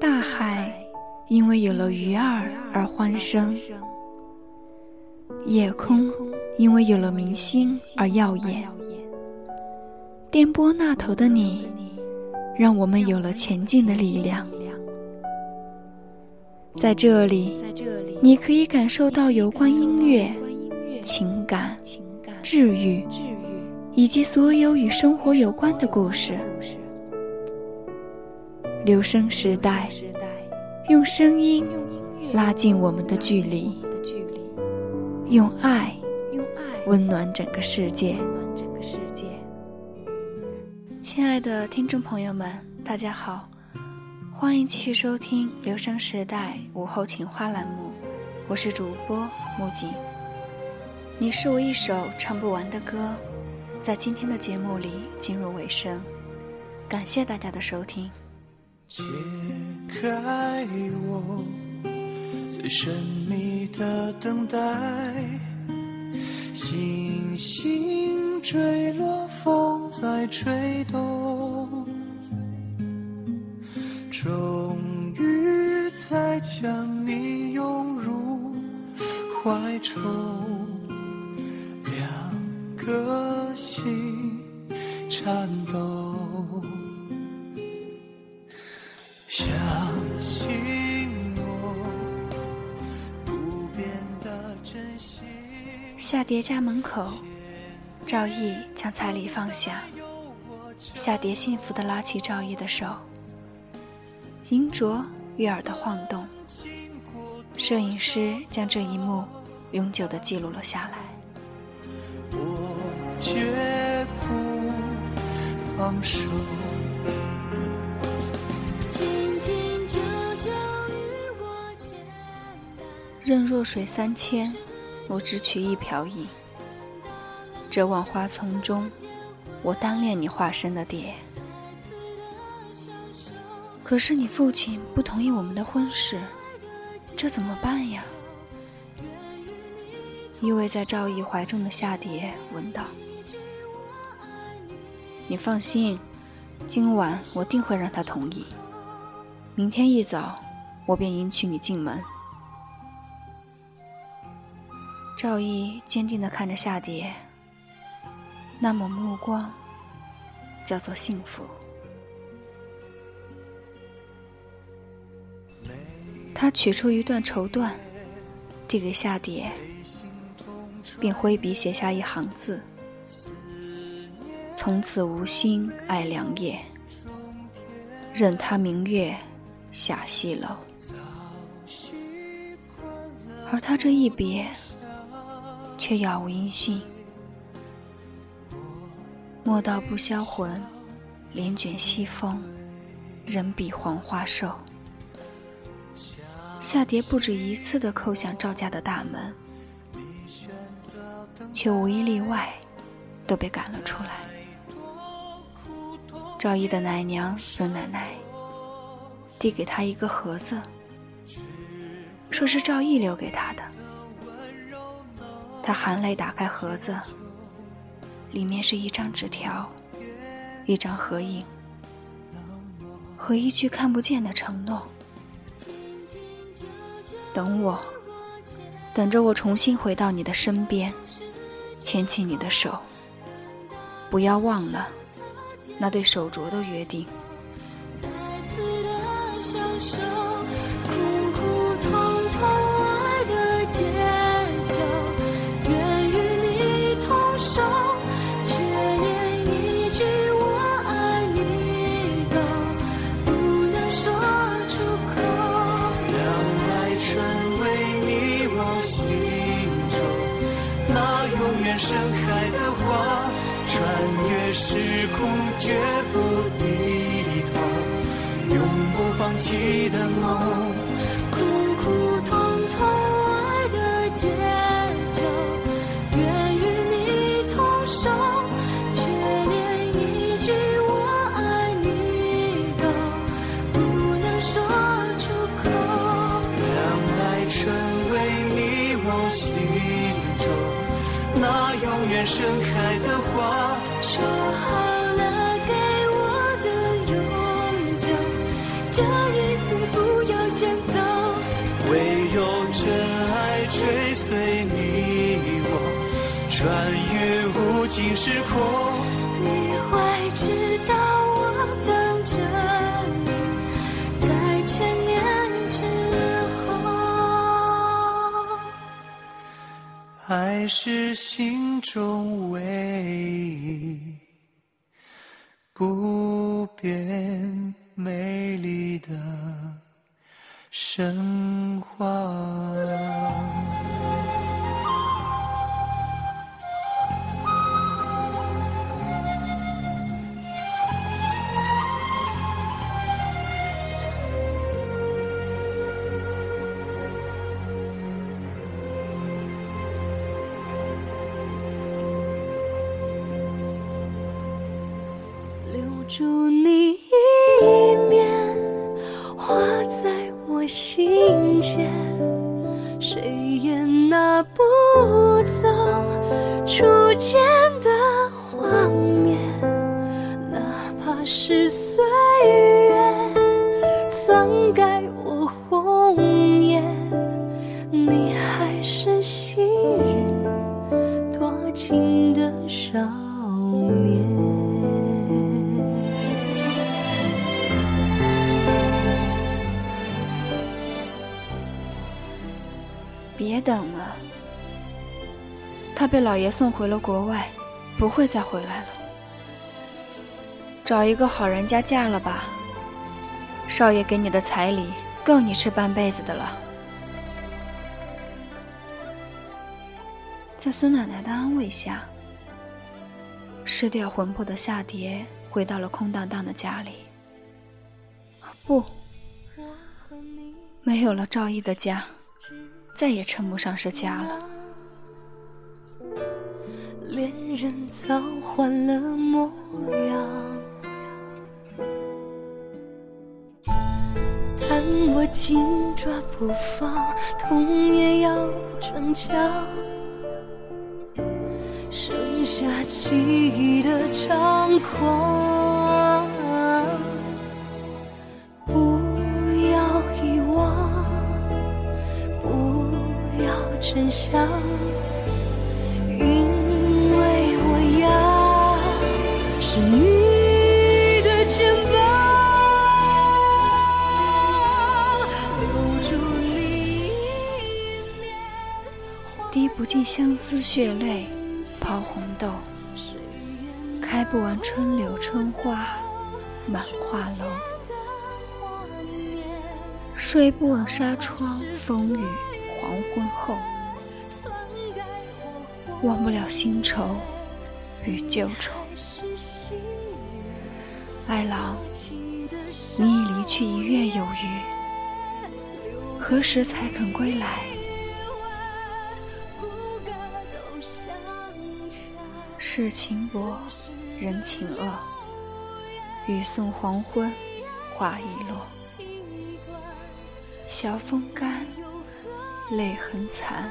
大海因为有了鱼儿而欢声，夜空因为有了明星而耀眼。电波那头的你，让我们有了前进的力量。在这里，你可以感受到有关音乐、情感、治愈，以及所有与生活有关的故事。留声时代，用声音拉近我们的距离，用爱温暖整个世界。亲爱的听众朋友们，大家好。欢迎继续收听《留声时代午后情话》栏目，我是主播木槿。你是我一首唱不完的歌，在今天的节目里进入尾声，感谢大家的收听。解开我最神秘的等待，星星坠落，风在吹动。终于再将你拥入怀中，两颗心颤抖。夏蝶家门口，赵毅将彩礼放下，夏蝶幸福地拉起赵毅的手。银镯悦耳的晃动，摄影师将这一幕永久地记录了下来。我绝不放手。任弱水三千，我只取一瓢饮。这万花丛中，我单恋你化身的蝶。可是你父亲不同意我们的婚事，这怎么办呀？依偎在赵毅怀中的夏蝶问道：“你放心，今晚我定会让他同意。明天一早，我便迎娶你进门。”赵毅坚定地看着夏蝶，那抹目光叫做幸福。他取出一段绸缎，递给夏蝶，并挥笔写下一行字：“从此无心爱良夜，任他明月下西楼。”而他这一别，却杳无音讯。莫道不销魂，帘卷西风，人比黄花瘦。夏蝶不止一次的叩响赵家的大门，却无一例外都被赶了出来。赵毅的奶娘孙奶奶递给他一个盒子，说是赵毅留给他的。他含泪打开盒子，里面是一张纸条，一张合影和一句看不见的承诺。等我，等着我重新回到你的身边，牵起你的手。不要忘了那对手镯的约定。再次的相守空绝不低头，永不放弃的梦，苦苦痛痛爱的节奏，愿与你同守，却连一句我爱你都不能说出口。让爱成为你我心中。那永远盛开的花，说好尽时空。你会知道我等着你，在千年之后。爱是心中唯一不变美丽的神话。住你。别等了，他被老爷送回了国外，不会再回来了。找一个好人家嫁了吧，少爷给你的彩礼够你吃半辈子的了。在孙奶奶的安慰下，失掉魂魄的夏蝶回到了空荡荡的家里。不，没有了赵毅的家。再也称不上是家了。恋人早换了模样，但我紧抓不放，痛也要逞强。剩下记忆的猖狂，真相，因为我要是你的，滴不尽相思血泪，抛红豆，开不完春柳春花，满画楼。睡不稳纱窗，风雨黄昏后，忘不了新愁与旧愁。爱郎，你已离去一月有余，何时才肯归来？世情薄，人情恶，雨送黄昏，花易落。晓风干，泪痕残。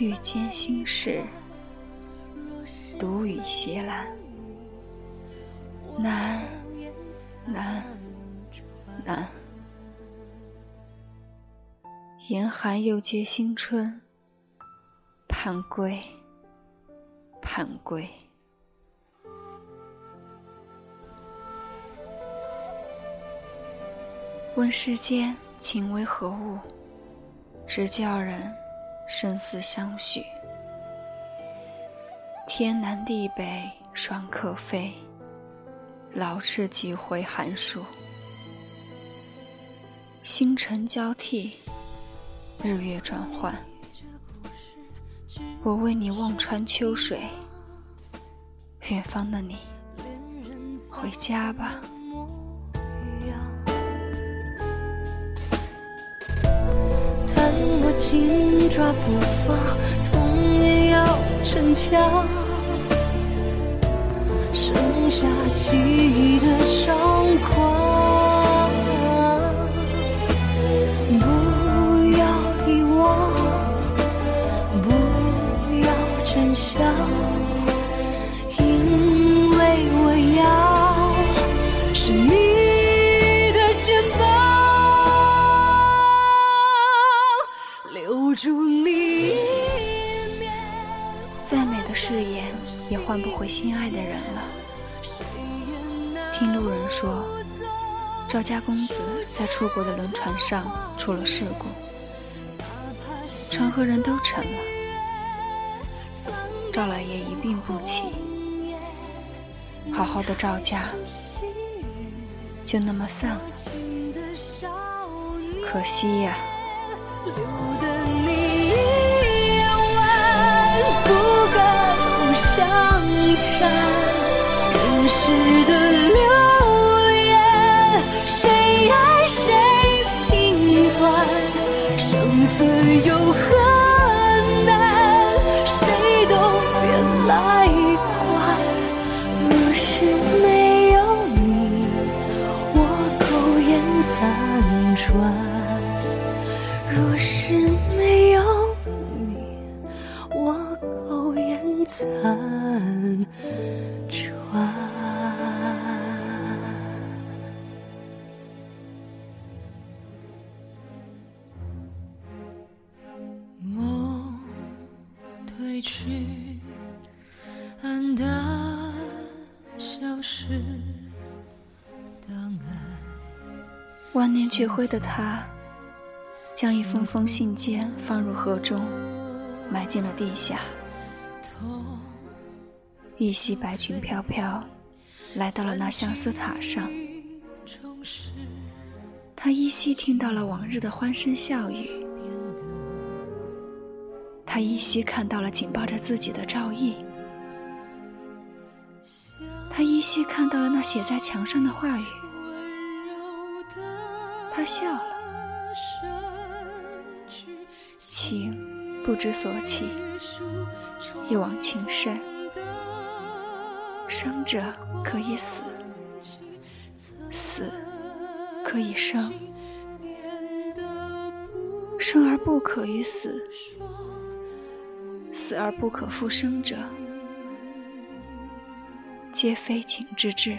欲笺心事，独语斜阑。难，难，难。严寒又接新春，盼归，盼归。问世间情为何物，直教人生死相许。天南地北双客飞，老翅几回寒暑。星辰交替，日月转换，我为你望穿秋水。远方的你，回家吧。我紧抓不放，痛也要逞强。剩下记忆的猖狂，换不回心爱的人了。听路人说，赵家公子在出国的轮船上出了事故，船和人都沉了，赵老爷一病不起，好好的赵家就那么散了，可惜呀。人世的流言，谁爱谁评断，生死有万念俱灰的他，将一封封信笺放入河中，埋进了地下。一袭白裙飘飘，来到了那相思塔上。他依稀听到了往日的欢声笑语，他依稀看到了紧抱着自己的赵毅，他依稀看到了那写在墙上的话语。他笑了，情不知所起，一往情深。生者可以死，死可以生，生而不可与死，死而不可复生者，皆非情之至。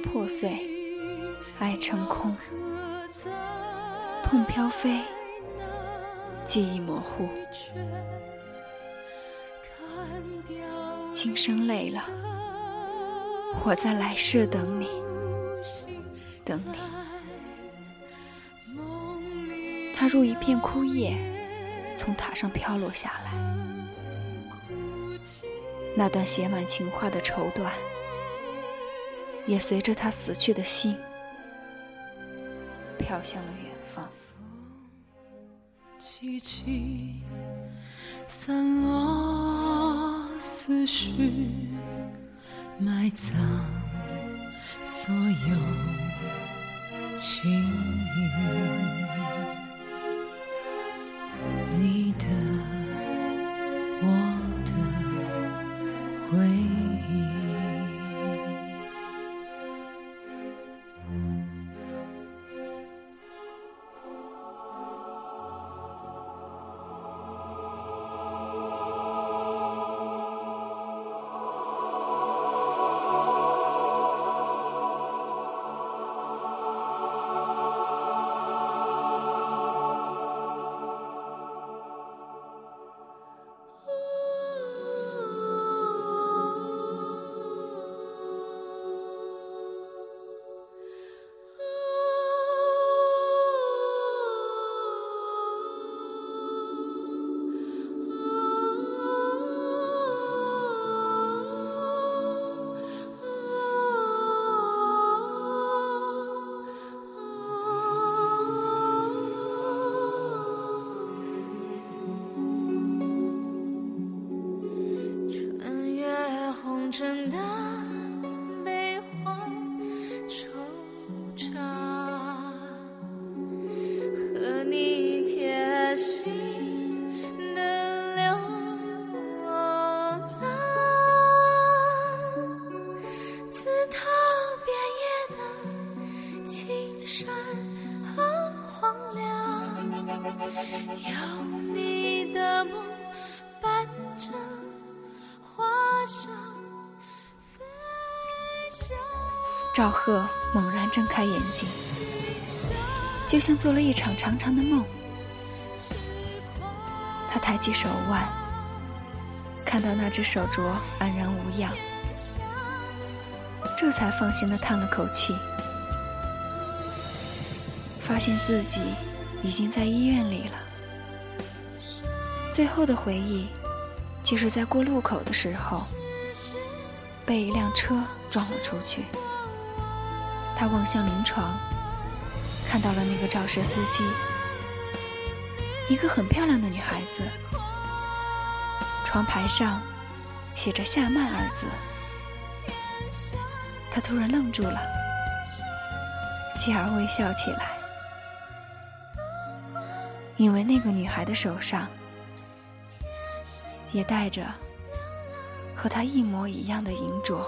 破碎，爱成空，痛飘飞，记忆模糊。今生累了，我在来世等你，等你。他如一片枯叶，从塔上飘落下来。那段写满情话的绸缎。也随着他死去的心，飘向了远方。凄凄，散落思绪，埋葬所有情绪。赵贺猛然睁开眼睛，就像做了一场长长的梦。他抬起手腕，看到那只手镯安然无恙，这才放心的叹了口气，发现自己已经在医院里了。最后的回忆，就是在过路口的时候，被一辆车撞了出去。他望向临床，看到了那个肇事司机，一个很漂亮的女孩子。床牌上写着“夏曼”二字。他突然愣住了，继而微笑起来，因为那个女孩的手上也戴着和他一模一样的银镯。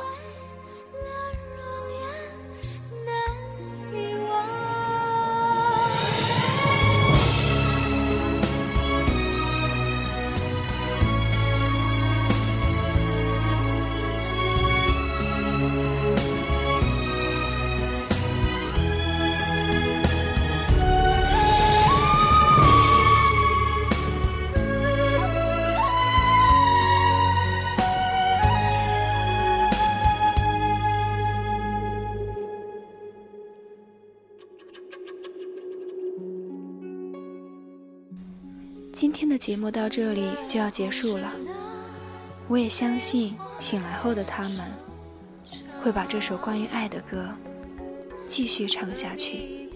今天的节目到这里就要结束了，我也相信醒来后的他们会把这首关于爱的歌继续唱下去。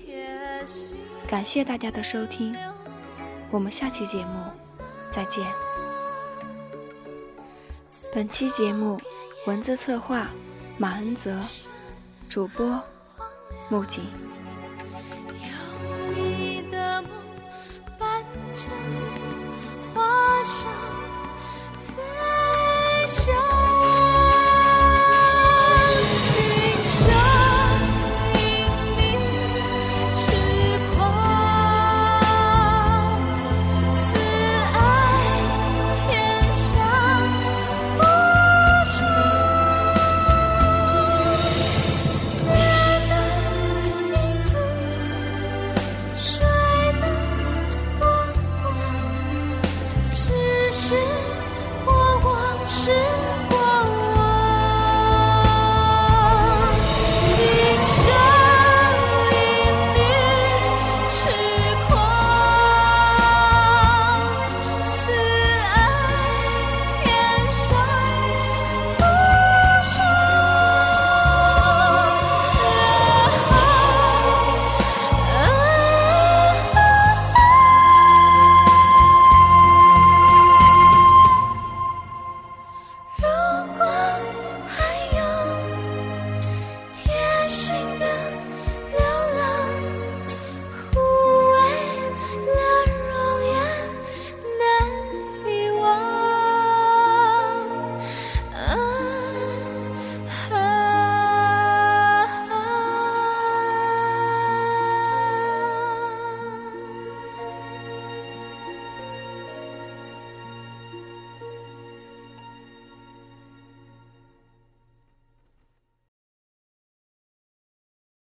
感谢大家的收听，我们下期节目再见。本期节目文字策划马恩泽，主播木槿。有你的梦伴着。花香。